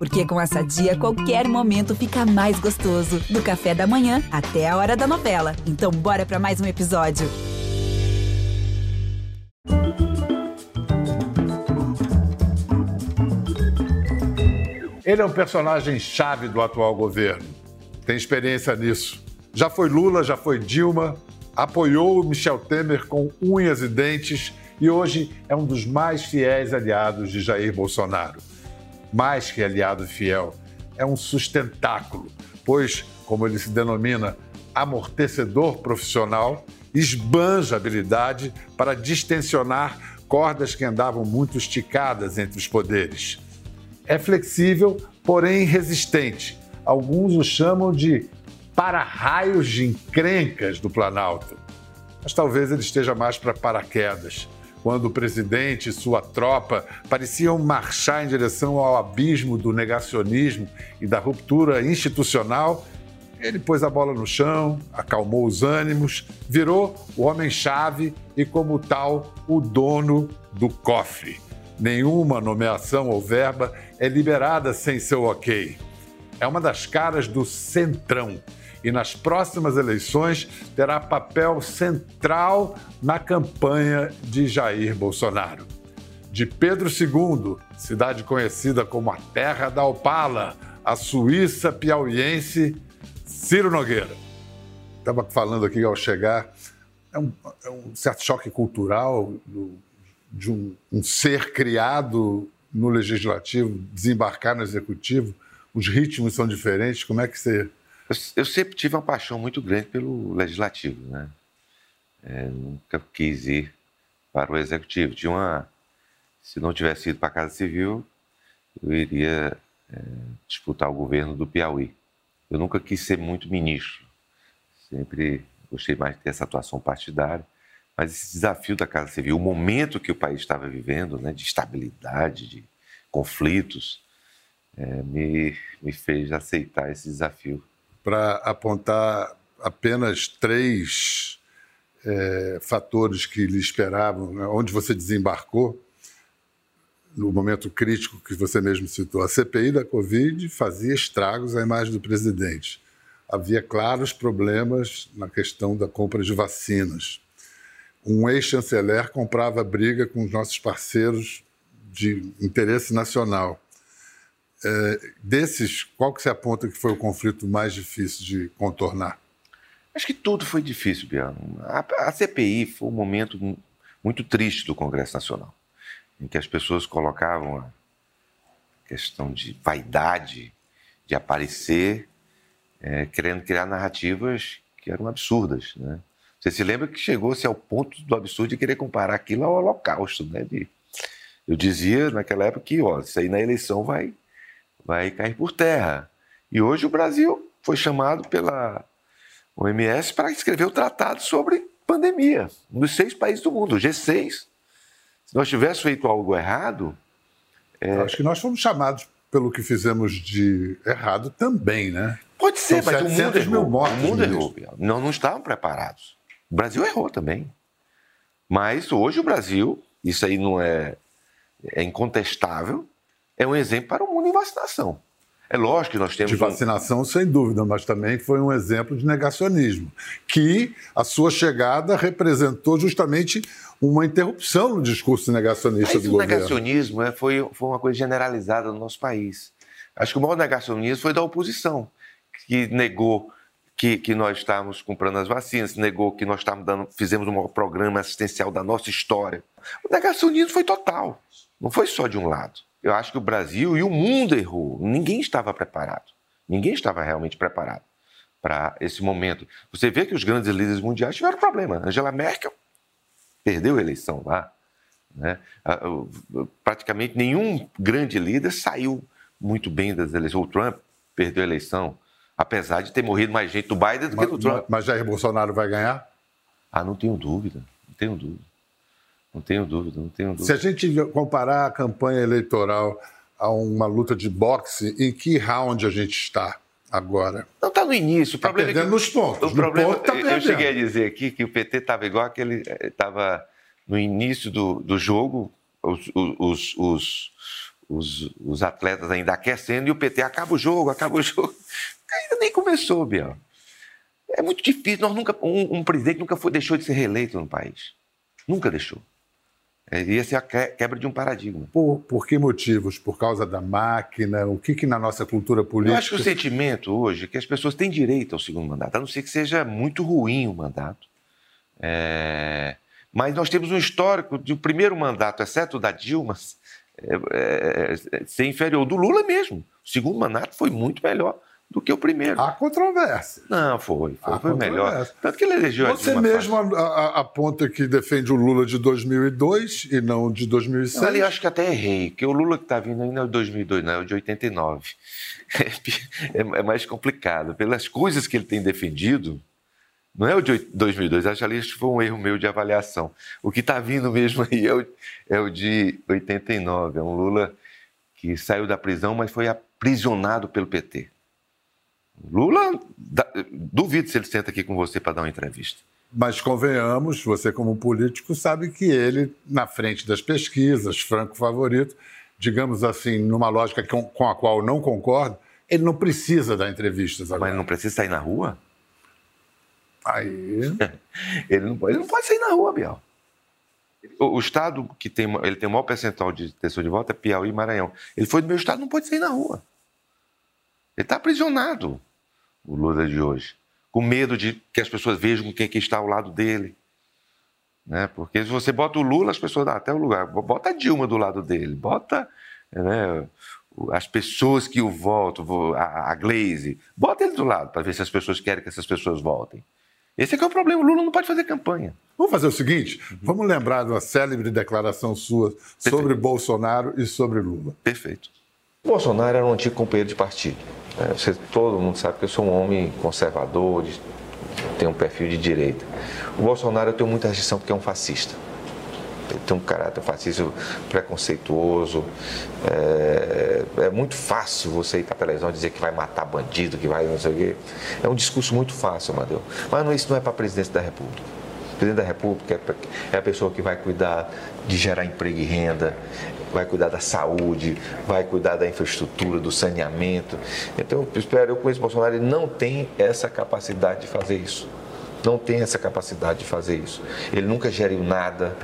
Porque com essa dia, qualquer momento fica mais gostoso. Do café da manhã até a hora da novela. Então, bora para mais um episódio. Ele é um personagem chave do atual governo. Tem experiência nisso. Já foi Lula, já foi Dilma, apoiou Michel Temer com unhas e dentes e hoje é um dos mais fiéis aliados de Jair Bolsonaro. Mais que aliado fiel, é um sustentáculo, pois, como ele se denomina, amortecedor profissional, esbanja habilidade para distensionar cordas que andavam muito esticadas entre os poderes. É flexível, porém resistente. Alguns o chamam de para-raios de encrencas do Planalto. Mas talvez ele esteja mais para paraquedas. Quando o presidente e sua tropa pareciam marchar em direção ao abismo do negacionismo e da ruptura institucional, ele pôs a bola no chão, acalmou os ânimos, virou o homem-chave e, como tal, o dono do cofre. Nenhuma nomeação ou verba é liberada sem seu ok. É uma das caras do centrão e nas próximas eleições terá papel central na campanha de Jair Bolsonaro. De Pedro II, cidade conhecida como a Terra da Opala, a Suíça piauiense, Ciro Nogueira. Estava falando aqui ao chegar, é um, é um certo choque cultural do, de um, um ser criado no legislativo, desembarcar no executivo. Os ritmos são diferentes. Como é que você eu, eu, sempre tive uma paixão muito grande pelo legislativo, né? É, nunca quis ir para o executivo. Tinha uma, se não tivesse ido para a Casa Civil, eu iria é, disputar o governo do Piauí. Eu nunca quis ser muito ministro. Sempre gostei mais de ter essa atuação partidária. Mas esse desafio da Casa Civil, o momento que o país estava vivendo, né, de estabilidade, de conflitos, é, me, me fez aceitar esse desafio para apontar apenas três é, fatores que lhe esperavam, né? onde você desembarcou, no momento crítico que você mesmo citou. A CPI da Covid fazia estragos à imagem do presidente. Havia claros problemas na questão da compra de vacinas. Um ex-chanceler comprava briga com os nossos parceiros de interesse nacional. É, desses, qual que você aponta que foi o conflito mais difícil de contornar? Acho que tudo foi difícil, Biano. A, a CPI foi um momento muito triste do Congresso Nacional, em que as pessoas colocavam a questão de vaidade, de aparecer, é, querendo criar narrativas que eram absurdas. Né? Você se lembra que chegou-se ao ponto do absurdo de querer comparar aquilo ao Holocausto. Né? De, eu dizia naquela época que ó, isso aí na eleição vai vai cair por terra. E hoje o Brasil foi chamado pela OMS para escrever o tratado sobre pandemia, um dos seis países do mundo, o G6. Se nós tivéssemos feito algo errado. É... Acho que nós fomos chamados pelo que fizemos de errado também, né? Pode ser, São mas o mundo errou. Mortos, o mundo errou. Não, não estavam preparados. O Brasil errou também. Mas hoje o Brasil, isso aí não é, é incontestável, é um exemplo para o mundo em vacinação. É lógico que nós temos. De vacinação, um... sem dúvida, mas também foi um exemplo de negacionismo, que a sua chegada representou justamente uma interrupção no discurso negacionista mas do governo. O negacionismo é, foi, foi uma coisa generalizada no nosso país. Acho que o maior negacionismo foi da oposição, que negou que, que nós estávamos comprando as vacinas, negou que nós estávamos dando, fizemos um programa assistencial da nossa história. O negacionismo foi total, não foi só de um lado eu acho que o Brasil e o mundo errou. Ninguém estava preparado. Ninguém estava realmente preparado para esse momento. Você vê que os grandes líderes mundiais tiveram problema. Angela Merkel perdeu a eleição lá. Né? Praticamente nenhum grande líder saiu muito bem das eleições. O Trump perdeu a eleição, apesar de ter morrido mais gente do Biden do mas, que do Trump. Mas Jair Bolsonaro vai ganhar? Ah, não tenho dúvida. Não tenho dúvida. Não tenho dúvida, não tenho dúvida. Se a gente comparar a campanha eleitoral a uma luta de boxe, em que round a gente está agora? Não está no início. O está problema perdendo é que, nos pontos. O problema, ponto tá eu cheguei a dizer aqui que o PT estava igual aquele. Estava no início do, do jogo, os, os, os, os, os atletas ainda aquecendo e o PT acaba o jogo, acaba o jogo. Ainda nem começou, Biel. É muito difícil. Nós nunca, um, um presidente nunca foi, deixou de ser reeleito no país. Nunca deixou. É, ia ser a quebra de um paradigma. Por, por que motivos? Por causa da máquina? O que, que na nossa cultura política. Eu acho que o sentimento hoje é que as pessoas têm direito ao segundo mandato, a não ser que seja muito ruim o mandato. É... Mas nós temos um histórico de o primeiro mandato, exceto da Dilma, é, é, é, ser inferior do Lula mesmo. O segundo mandato foi muito melhor do que o primeiro. Há controvérsia. Não, foi. Foi, foi melhor. Tanto que ele elegeu Você mesmo aponta que defende o Lula de 2002 e não de 2006. Não, ali eu acho que até errei, porque o Lula que está vindo ainda é de 2002, não, é o de 89. É, é mais complicado. Pelas coisas que ele tem defendido, não é o de 2002, acho que isso foi um erro meu de avaliação. O que está vindo mesmo aí é o, é o de 89. É um Lula que saiu da prisão, mas foi aprisionado pelo PT. Lula, duvido se ele senta aqui com você para dar uma entrevista. Mas convenhamos, você como político sabe que ele, na frente das pesquisas, franco favorito, digamos assim, numa lógica com, a qual não concordo, ele não precisa dar entrevistas agora. Mas não precisa sair na rua? Aí. ele, não pode, ele não pode sair na rua, Biel. O, o, estado que tem, ele tem o maior percentual de pessoas de volta é Piauí e Maranhão. Ele foi do meu estado, não pode sair na rua. Ele está aprisionado o Lula de hoje, com medo de que as pessoas vejam quem que está ao lado dele. Né? Porque se você bota o Lula, as pessoas dão até o lugar. Bota a Dilma do lado dele, bota né, as pessoas que o votam, a, a Glaze, bota ele do lado para ver se as pessoas querem que essas pessoas voltem. Esse é que é o problema. O Lula não pode fazer campanha. Vamos fazer o seguinte: uhum. vamos lembrar de uma célebre declaração sua Perfeito. sobre Bolsonaro e sobre Lula. Perfeito. Bolsonaro era um antigo companheiro de partido. É, você, todo mundo sabe que eu sou um homem conservador, de, tenho um perfil de direita. O Bolsonaro eu tenho muita restrição porque é um fascista. Ele tem um caráter fascista preconceituoso. É, é muito fácil você ir para a televisão dizer que vai matar bandido, que vai não sei o quê. É um discurso muito fácil, Amadeu. Mas não, isso não é para a presidência da República. O presidente da República é, é a pessoa que vai cuidar de gerar emprego e renda, vai cuidar da saúde, vai cuidar da infraestrutura, do saneamento. Então, eu espero, eu conheço Bolsonaro, ele não tem essa capacidade de fazer isso. Não tem essa capacidade de fazer isso. Ele nunca geriu nada,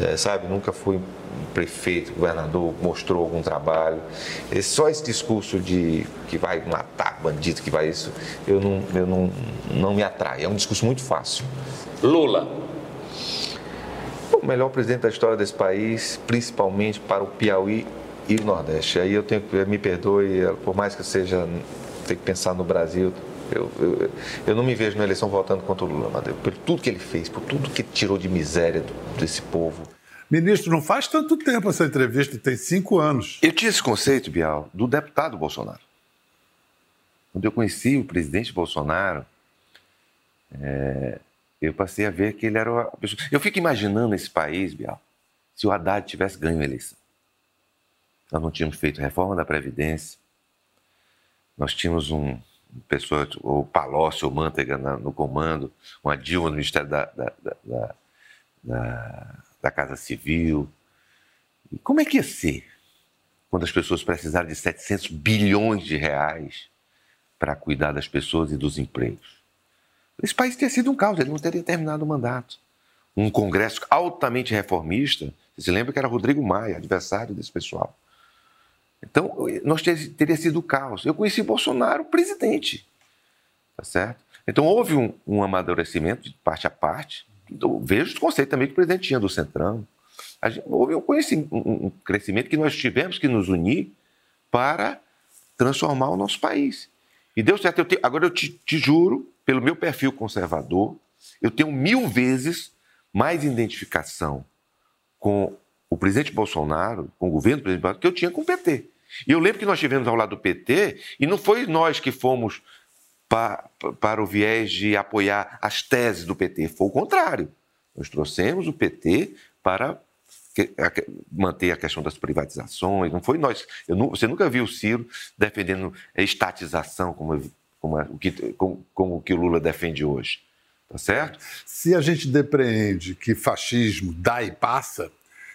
é, sabe? Nunca foi prefeito, governador, mostrou algum trabalho. É só esse discurso de que vai matar bandido, que vai isso, eu não, eu não, não me atrai. É um discurso muito fácil. Lula, o melhor presidente da história desse país, principalmente para o Piauí e o Nordeste. Aí eu tenho que, me perdoe, por mais que eu seja, tem que pensar no Brasil, eu, eu, eu, não me vejo na eleição votando contra o Lula, Madeu, por tudo que ele fez, por tudo que tirou de miséria desse povo. Ministro, não faz tanto tempo essa entrevista, tem cinco anos. Eu tinha esse conceito, Bial, do deputado Bolsonaro. Quando eu conheci o presidente Bolsonaro, é, eu passei a ver que ele era uma pessoa. Eu fico imaginando esse país, Bial, se o Haddad tivesse ganho a eleição. Nós não tínhamos feito reforma da Previdência, nós tínhamos um pessoa, ou Palocci ou Manteiga no comando, uma Dilma no Ministério da, da, da, da, da Casa Civil. E como é que ia ser quando as pessoas precisaram de 700 bilhões de reais para cuidar das pessoas e dos empregos? Esse país teria sido um caos, ele não teria terminado o mandato. Um Congresso altamente reformista, você se lembra que era Rodrigo Maia, adversário desse pessoal. Então, nós ter, teria sido o caos. Eu conheci Bolsonaro presidente, tá certo? Então, houve um, um amadurecimento de parte a parte. Então, vejo o conceito também que o presidente tinha do Centrão. Gente, houve um, um, um crescimento que nós tivemos que nos unir para transformar o nosso país. E deu certo. Eu te, agora eu te, te juro pelo meu perfil conservador, eu tenho mil vezes mais identificação com o presidente Bolsonaro, com o governo do presidente Bolsonaro, que eu tinha com o PT. E eu lembro que nós estivemos ao lado do PT e não foi nós que fomos pa, para o viés de apoiar as teses do PT, foi o contrário. Nós trouxemos o PT para manter a questão das privatizações, não foi nós. Você nunca viu o Ciro defendendo a estatização, como como, é, o que, como, como o que o Lula defende hoje. Tá certo? Se a gente depreende que fascismo dá e passa,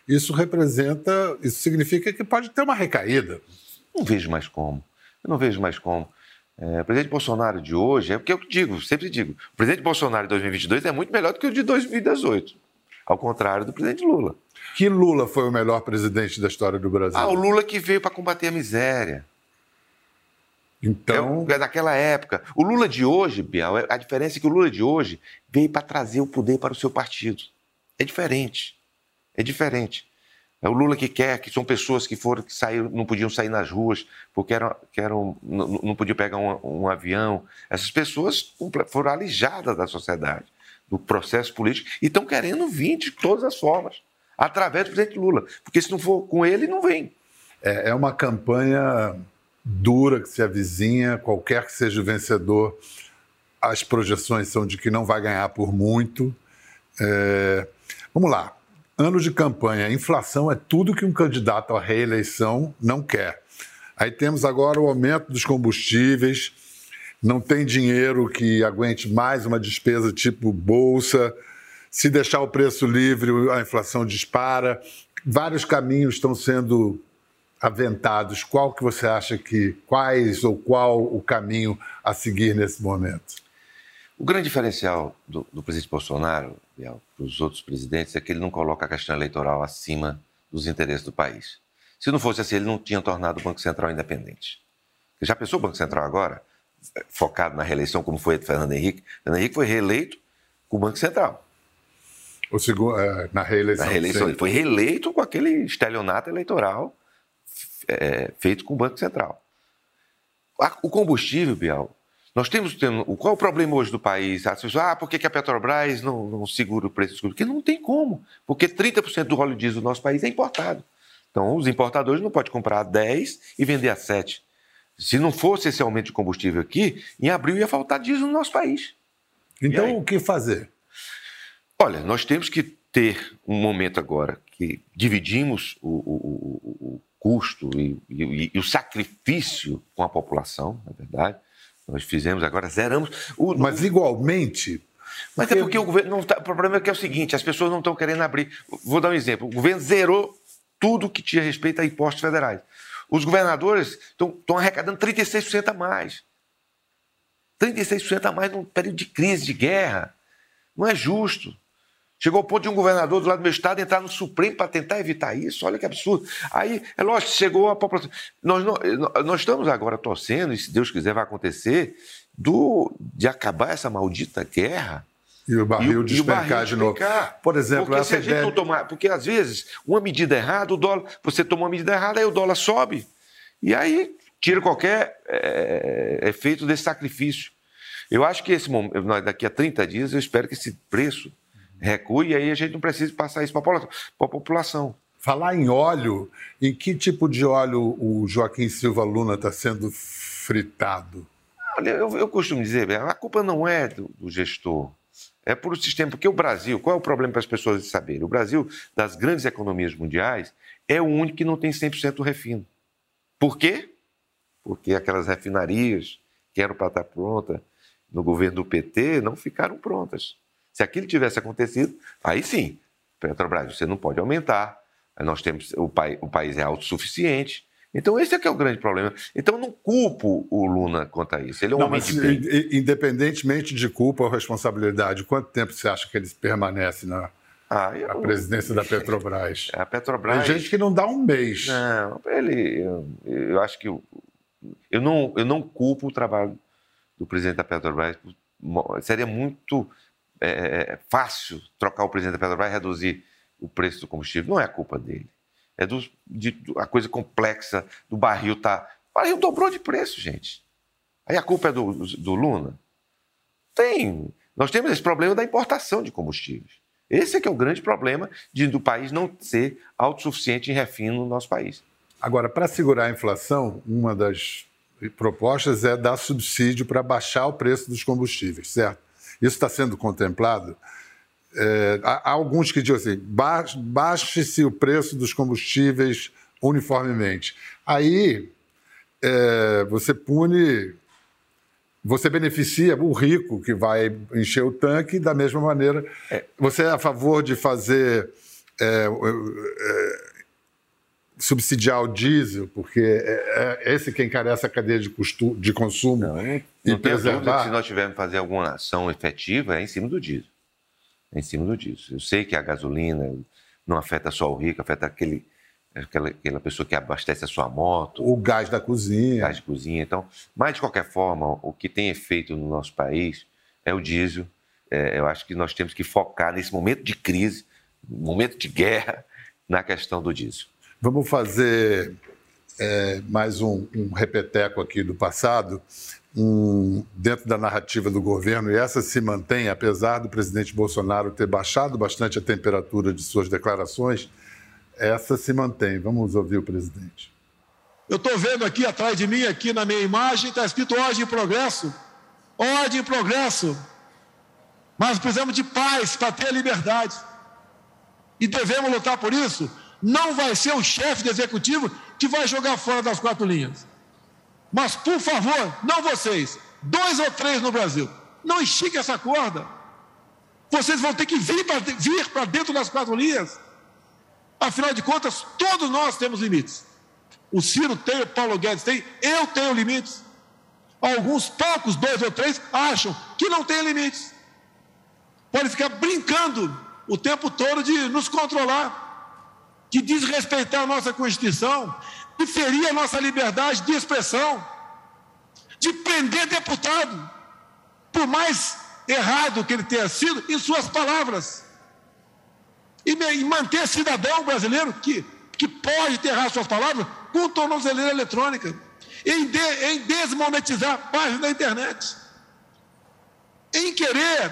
isso representa, isso significa que pode ter uma recaída. Não vejo mais como. Eu não vejo mais como. É, o presidente Bolsonaro de hoje, é porque eu digo, sempre digo, o presidente Bolsonaro de 2022 é muito melhor do que o de 2018, ao contrário do presidente Lula. Que Lula foi o melhor presidente da história do Brasil? Ah, o Lula que veio para combater a miséria. Então. É, é daquela época. O Lula de hoje, Biel, é, a diferença é que o Lula de hoje veio para trazer o poder para o seu partido. É diferente. É diferente. É o Lula que quer, que são pessoas que foram, que saíram, não podiam sair nas ruas porque eram, que eram, não, não podiam pegar um, um avião. Essas pessoas foram alijadas da sociedade, do processo político, e estão querendo vir de todas as formas, através do presidente Lula. Porque se não for com ele, não vem. É, é uma campanha dura que se avizinha, qualquer que seja o vencedor, as projeções são de que não vai ganhar por muito. É... Vamos lá. Ano de campanha, inflação é tudo que um candidato à reeleição não quer. Aí temos agora o aumento dos combustíveis, não tem dinheiro que aguente mais uma despesa tipo bolsa. Se deixar o preço livre, a inflação dispara. Vários caminhos estão sendo aventados. Qual que você acha que quais ou qual o caminho a seguir nesse momento? O grande diferencial do, do presidente Bolsonaro para os outros presidentes é que ele não coloca a questão eleitoral acima dos interesses do país. Se não fosse assim, ele não tinha tornado o Banco Central independente. Já pensou o Banco Central agora, focado na reeleição, como foi o Fernando Henrique? Fernando Henrique foi reeleito com o Banco Central. O segundo, é, na reeleição. Na reeleição. Ele foi reeleito com aquele estelionato eleitoral é, feito com o Banco Central. O combustível, Bial, nós temos, temos. Qual é o problema hoje do país? As pessoas, ah, por que a Petrobras não, não segura o preço Porque não tem como. Porque 30% do óleo diesel do nosso país é importado. Então, os importadores não podem comprar a 10 e vender a 7. Se não fosse esse aumento de combustível aqui, em abril ia faltar diesel no nosso país. Então, o que fazer? Olha, nós temos que ter um momento agora que dividimos o, o, o custo e, e, e, o sacrifício com a população, na verdade. Nós fizemos agora, zeramos. O, Mas igualmente. Mas porque... é porque o governo. Não tá, o problema é que é o seguinte: as pessoas não estão querendo abrir. Vou dar um exemplo. O governo zerou tudo que tinha respeito a impostos federais. Os governadores estão arrecadando 36% a mais. 36% a mais num período de crise, de guerra. Não é justo. Chegou ao ponto de um governador do lado do meu estado entrar no Supremo para tentar evitar isso. Olha que absurdo. Aí, é lógico, chegou a população. Nós, nós estamos agora torcendo, e se Deus quiser vai acontecer, do, de acabar essa maldita guerra. E o barril de despencar de novo. Por exemplo, porque se a gente ideia... não tomar. Porque às vezes, uma medida errada, o dólar. Você tomou uma medida errada, aí o dólar sobe. E aí tira qualquer é, efeito desse sacrifício. Eu acho que esse momento, daqui a 30 dias, eu espero que esse preço recue e aí a gente não precisa passar isso para a população. Falar em óleo, em que tipo de óleo o Joaquim Silva Luna está sendo fritado? Olha, eu, eu, costumo dizer, a culpa não é do, do gestor, é por o sistema. Porque o Brasil, qual é o problema para as pessoas saberem? O Brasil, das grandes economias mundiais, é o único que não tem 100% refino. Por quê? Porque aquelas refinarias que eram para estar prontas no governo do PT não ficaram prontas. Se aquilo tivesse acontecido, aí sim, Petrobras, você não pode aumentar. Nós temos o, pai, o país é autossuficiente. Então, esse é que é o grande problema. Então, não culpo o Luna quanto a isso. Ele é um não, homem mas, de bem. Independentemente de culpa ou responsabilidade, quanto tempo você acha que ele permanece na, ah, eu, presidência da Petrobras? A Petrobras. Tem gente que não dá um mês. Não, ele. Eu, eu acho que. Eu, eu, não, eu não culpo o trabalho do presidente da Petrobras. Seria muito é, é, é, fácil trocar o presidente da Petrobras e reduzir o preço do combustível. Não é a culpa dele. É do, de, a coisa complexa do barril tá. O barril dobrou de preço, gente. Aí a culpa é do, do Luna? Tem. Nós temos esse problema da importação de combustíveis. Esse é que é o grande problema de, do país não ser autossuficiente em refino no nosso país. Agora, para segurar a inflação, uma das propostas é dar subsídio para baixar o preço dos combustíveis, certo? Isso está sendo contemplado. É, há, alguns que dizem assim: baixe-se o preço dos combustíveis uniformemente. Aí é, você pune, você beneficia o rico que vai encher o tanque da mesma maneira. É. Você é a favor de fazer é, é, subsidiar o diesel, porque é, é, esse que encarece a cadeia de, custo, de consumo não, e não preservar... se nós tivermos que fazer alguma ação efetiva, é em cima do diesel. É em cima do diesel. Eu sei que a gasolina não afeta só o rico, afeta aquele, aquela, aquela pessoa que abastece a sua moto. O gás da cozinha. Gás de cozinha. Então, mas de qualquer forma, o que tem efeito no nosso país é o diesel. É, eu acho que nós temos que focar nesse momento de crise, momento de guerra, na questão do diesel. Vamos fazer é, mais um, um, repeteco aqui do passado, um, dentro da narrativa do governo, e essa se mantém, apesar do presidente Bolsonaro ter baixado bastante a temperatura de suas declarações, essa se mantém. Vamos ouvir o presidente. Eu estou vendo aqui atrás de mim, aqui na minha imagem, está escrito ordem e progresso. Ordem e progresso. Mas precisamos de paz para ter liberdade. E devemos lutar por isso. Não vai ser o chefe do executivo que vai jogar fora das quatro linhas. Mas, por favor, não vocês, dois ou três no Brasil, não estique essa corda. Vocês vão ter que vir para dentro das quatro linhas. Afinal de contas, todos nós temos limites. O Ciro tem, o Paulo Guedes tem, eu tenho limites. Alguns poucos, dois ou três, acham que não tem limites. Podem ficar brincando o tempo todo de nos controlar, de desrespeitar a nossa Constituição, de ferir a nossa liberdade de expressão, de prender deputado, por mais errado que ele tenha sido em suas palavras, e, manter cidadão brasileiro que, que pode ter errado suas palavras com tornozeleira eletrônica, em, de, em desmonetizar páginas da internet, em querer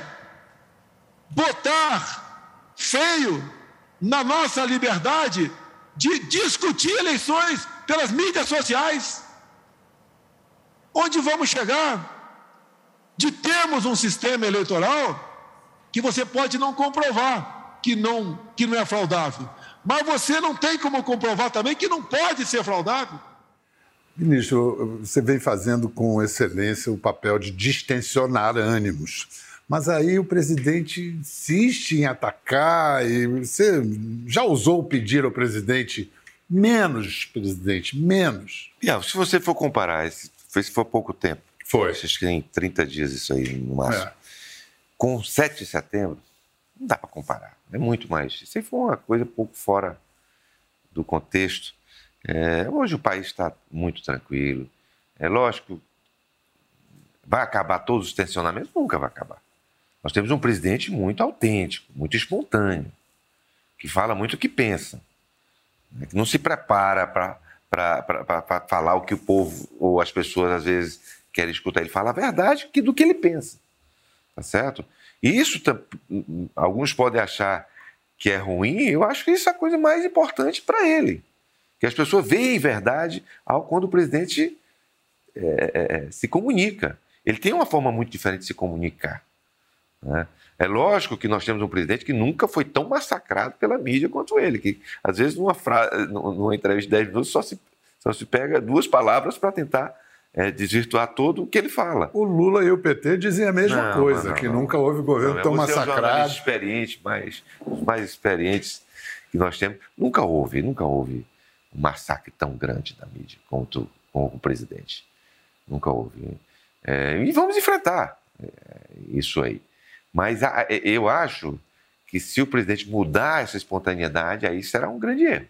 botar feio na nossa liberdade de discutir eleições pelas mídias sociais. Onde vamos chegar? De termos um sistema eleitoral que você pode não comprovar que não, que não é fraudável, mas você não tem como comprovar também que não pode ser fraudável. Ministro, você vem fazendo com excelência o papel de distensionar ânimos. Mas aí o presidente insiste em atacar e você já ousou pedir ao presidente menos, presidente, menos. Yeah, se você for comparar, se for pouco tempo, foi. Acho que tem 30 dias isso aí no máximo. É. Com 7 de setembro, não dá para comparar. É muito mais. Isso aí foi uma coisa um pouco fora do contexto. É, hoje o país está muito tranquilo. É lógico, vai acabar todos os tensionamentos? Nunca vai acabar. Nós temos um presidente muito autêntico, muito espontâneo, que fala muito o que pensa, né? que não se prepara para falar o que o povo ou as pessoas às vezes querem escutar. Ele fala a verdade do que ele pensa, tá certo? E isso, alguns podem achar que é ruim, eu acho que isso é a coisa mais importante para ele. Que as pessoas veem verdade ao quando o presidente é, é, é, se comunica. Ele tem uma forma muito diferente de se comunicar. Né? É lógico que nós temos um presidente que nunca foi tão massacrado pela mídia quanto ele, que às vezes numa, numa entrevista de 10 minutos só se, só se pega duas palavras para tentar é, desvirtuar todo o que ele fala. O Lula e o PT dizem a mesma não, coisa, não, que não. nunca houve governo não, tão massacrado. Os experientes, mais, os mais experientes que nós temos, nunca houve, nunca houve um massacre tão grande da mídia tu, como o presidente. Nunca houve. É, e vamos enfrentar é, isso aí. Mas eu acho que se o presidente mudar essa espontaneidade, aí será um grande erro.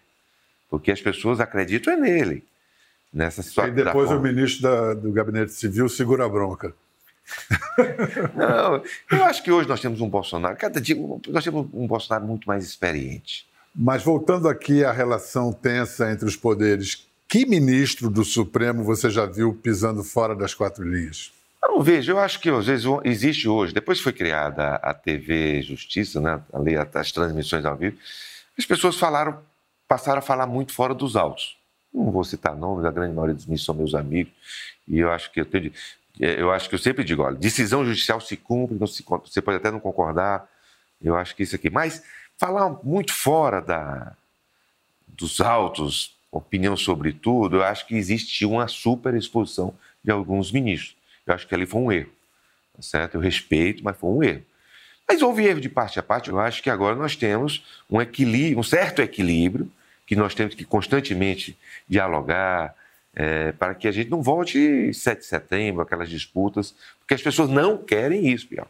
Porque as pessoas acreditam é nele. Nessa situação. E depois o ministro da, do Gabinete Civil segura a bronca. Não, eu acho que hoje nós temos um Bolsonaro, cada dia nós temos um Bolsonaro muito mais experiente. Mas voltando aqui à relação tensa entre os poderes, que ministro do Supremo você já viu pisando fora das quatro linhas? Eu não vejo, eu acho que às vezes existe hoje, depois foi criada a TV Justiça, né, ali as transmissões ao vivo, as pessoas falaram, passaram a falar muito fora dos autos. Não vou citar nomes, a grande maioria dos meus são meus amigos, e eu acho que eu tenho, é, eu acho que eu sempre digo, olha, decisão judicial se cumpre, não se, você pode até não concordar, eu acho que isso aqui, mas falar muito fora da, dos autos, opinião sobre tudo, eu acho que existe uma super exposição de alguns ministros. Eu acho que ali foi um erro, tá certo? Eu respeito, mas foi um erro. Mas houve erro de parte a parte. Eu acho que agora nós temos um equilíbrio, um certo equilíbrio, que nós temos que constantemente dialogar, é, para que a gente não volte 7 de setembro, aquelas disputas, porque as pessoas não querem isso, Piau.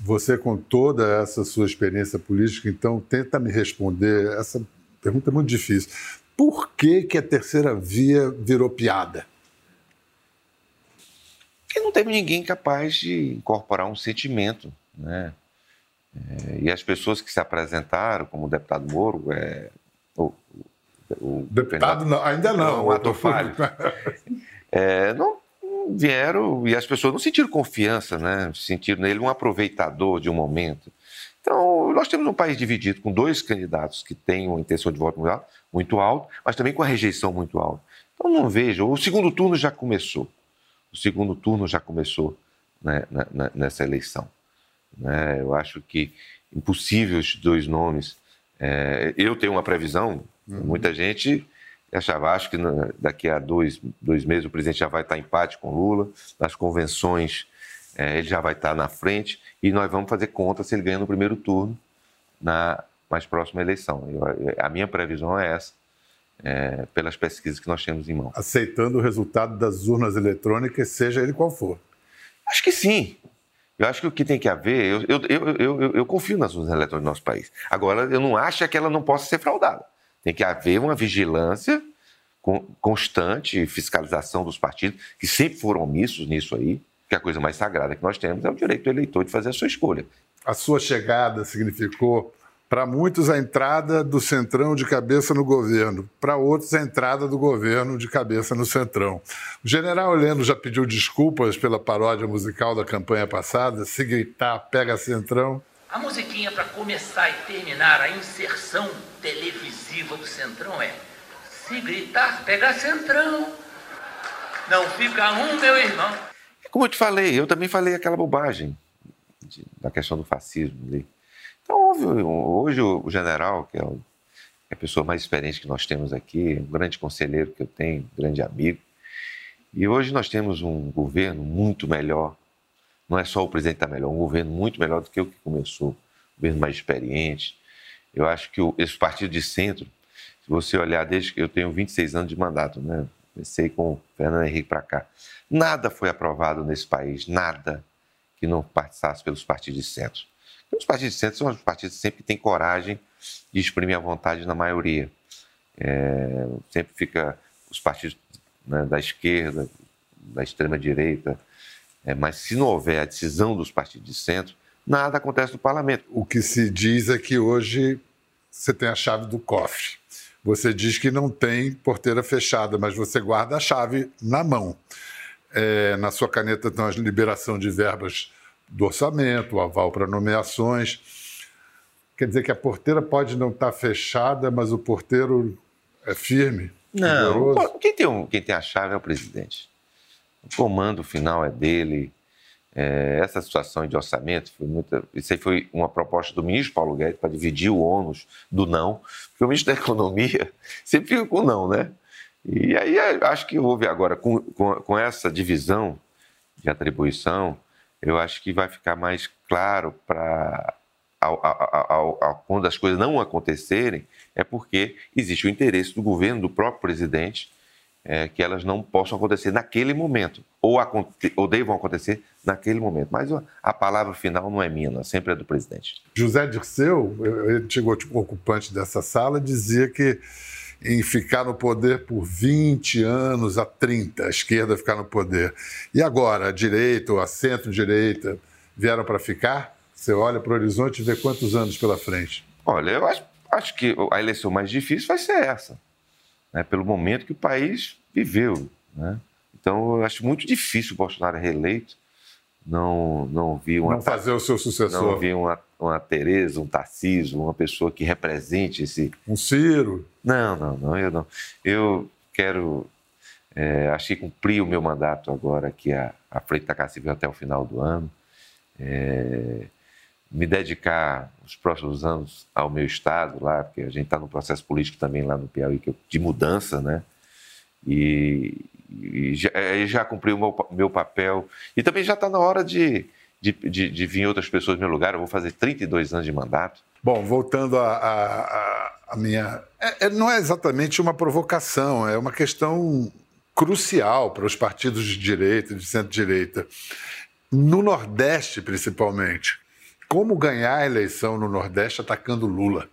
Você, com toda essa sua experiência política, então, tenta me responder. Essa pergunta é muito difícil. Por que, que a terceira via virou piada? Porque não teve ninguém capaz de incorporar um sentimento, né? É, e as pessoas que se apresentaram, como o deputado Moro, é, o, o deputado não, ainda não, o ator falho, é, não vieram e as pessoas não sentiram confiança, né? sentiram nele um aproveitador de um momento. Então, nós temos um país dividido com dois candidatos que têm uma intenção de voto muito alto, mas também com a rejeição muito alta. Então, não vejo. O segundo turno já começou. O segundo turno já começou né, nessa eleição. Né? Eu acho que impossível os dois nomes. É, eu tenho uma previsão, uhum. muita gente achava, acho que daqui a dois, dois meses o presidente já vai estar em empate com Lula, nas convenções é, ele já vai estar na frente e nós vamos fazer conta se ele ganha no primeiro turno na mais próxima eleição. Eu, a minha previsão é essa, é, pelas pesquisas que nós temos em mão. Aceitando o resultado das urnas eletrônicas, seja ele qual for. Acho que sim. Eu acho que o que tem que haver, eu, eu, eu, eu, confio nas urnas eletrônicas do nosso país. Agora, eu não acho que ela não possa ser fraudada. Tem que haver uma vigilância constante, fiscalização dos partidos, que sempre foram omissos nisso aí, que a coisa mais sagrada que nós temos é o direito do eleitor de fazer a sua escolha. A sua chegada significou para muitos, a entrada do Centrão de cabeça no governo. Para outros, a entrada do governo de cabeça no Centrão. O general Heleno já pediu desculpas pela paródia musical da campanha passada. Se gritar, pega Centrão. A musiquinha para começar e terminar a inserção televisiva do Centrão é: Se gritar, pega Centrão. Não fica um, meu irmão. Como eu te falei, eu também falei aquela bobagem da questão do fascismo ali. Houve, hoje o general, que é a pessoa mais experiente que nós temos aqui, um grande conselheiro que eu tenho, um grande amigo, e hoje nós temos um governo muito melhor. Não é só o presidente está melhor, um governo muito melhor do que o que começou, um governo mais experiente. Eu acho que esse partido de centro, se você olhar desde que eu tenho 26 anos de mandato, né? Comecei com o Fernando Henrique para cá. Nada foi aprovado nesse país, nada que não passasse pelos partidos de centro. Os partidos de centro são os partidos que sempre têm coragem de exprimir a vontade na maioria. É, sempre fica os partidos né, da esquerda, da extrema-direita. É, mas se não houver a decisão dos partidos de centro, nada acontece no parlamento. O que se diz é que hoje você tem a chave do cofre. Você diz que não tem porteira fechada, mas você guarda a chave na mão. É, na sua caneta tem a liberação de verbas do orçamento, o aval para nomeações. Quer dizer que a porteira pode não estar fechada, mas o porteiro é firme? Não, quem tem, um, quem tem a chave é o presidente. O comando final é dele. É, essa situação de orçamento foi muita. Isso aí foi uma proposta do ministro Paulo Guedes para dividir o ônus do não, porque o ministro da Economia sempre fica com não, né? E aí acho que houve agora, com, com, com essa divisão de atribuição, eu acho que vai ficar mais claro para quando as coisas não acontecerem, é porque existe o interesse do governo, do próprio presidente, é, que elas não possam acontecer naquele momento, ou, ou devam acontecer naquele momento. Mas a palavra final não é minha, sempre é do presidente. José Dirceu, antigo ocupante dessa sala, dizia que em ficar no poder por 20 anos a 30, a esquerda ficar no poder. E agora, a direita ou a centro-direita vieram para ficar? Você olha para o horizonte e vê quantos anos pela frente? Olha, eu acho, acho que a eleição mais difícil vai ser essa, né? pelo momento que o país viveu. Né? Então, eu acho muito difícil o Bolsonaro reeleito. Não, não vi uma. Não fazer o seu sucessor. Não vi uma, uma Tereza, um Tarcísio, uma pessoa que represente esse. Um Ciro. Não, não, não, eu não. Eu quero. É, achei cumprir o meu mandato agora aqui à, à frente da Casa Civil até o final do ano. É, me dedicar os próximos anos ao meu estado lá, porque a gente está no processo político também lá no Piauí de mudança, né? E, e já, já cumpri o meu, meu papel. E também já está na hora de, de, de, de vir outras pessoas no meu lugar. Eu vou fazer 32 anos de mandato. Bom, voltando a, a, a minha. É, é, não é exatamente uma provocação, é uma questão crucial para os partidos de direita e de centro-direita. No Nordeste, principalmente. Como ganhar a eleição no Nordeste atacando Lula?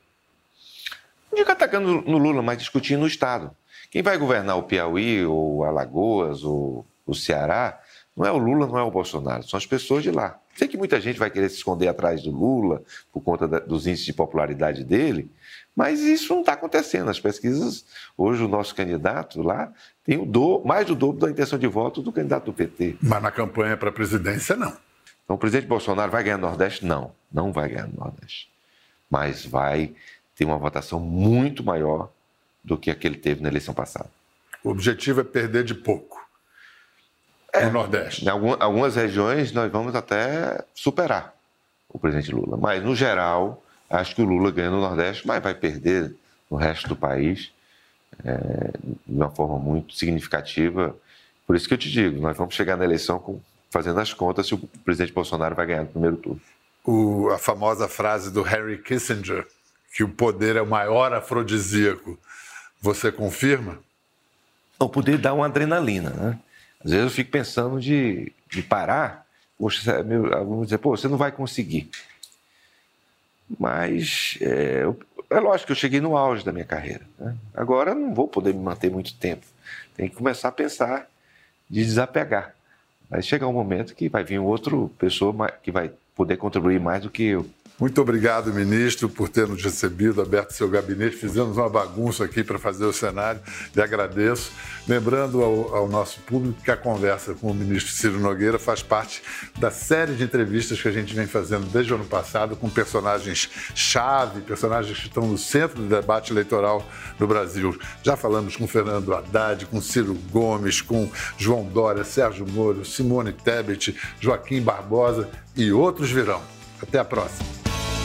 Não digo atacando no Lula, mas discutindo o Estado. Quem vai governar o Piauí, ou Alagoas, ou o Ceará, não é o Lula, não é o Bolsonaro, são as pessoas de lá. Sei que muita gente vai querer se esconder atrás do Lula por conta da, dos índices de popularidade dele, mas isso não está acontecendo. As pesquisas, hoje o nosso candidato lá tem o do, mais do dobro da intenção de voto do candidato do PT. Mas na campanha para a presidência, não. Então o presidente Bolsonaro vai ganhar no Nordeste? Não, não vai ganhar no Nordeste. Mas vai ter uma votação muito maior do que a que ele teve na eleição passada. O objetivo é perder de pouco. É, no Nordeste. Em algumas regiões nós vamos até superar o presidente Lula. Mas, no geral, acho que o Lula ganha no Nordeste, mas vai perder no resto do país é, de uma forma muito significativa. Por isso que eu te digo, nós vamos chegar na eleição com, fazendo as contas se o presidente Bolsonaro vai ganhar no primeiro turno. O, a famosa frase do Henry Kissinger, que o poder é o maior afrodisíaco, você confirma? O poder dá uma adrenalina, né? Às vezes eu fico pensando de, de parar, poxa, meu, dizem, pô, você não vai conseguir. Mas é, é lógico que eu cheguei no auge da minha carreira. Né? Agora não vou poder me manter muito tempo. Tem que começar a pensar de desapegar. Vai chegar um momento que vai vir outra pessoa que vai poder contribuir mais do que eu. Muito obrigado, ministro, por ter nos recebido, aberto seu gabinete. Fizemos uma bagunça aqui para fazer o cenário. Lhe agradeço. Lembrando ao, ao, nosso público que a conversa com o ministro Ciro Nogueira faz parte da série de entrevistas que a gente vem fazendo desde o ano passado com personagens-chave, personagens que estão no centro do debate eleitoral no Brasil. Já falamos com Fernando Haddad, com Ciro Gomes, com João Dória, Sérgio Moro, Simone Tebet, Joaquim Barbosa e outros virão. Até a próxima.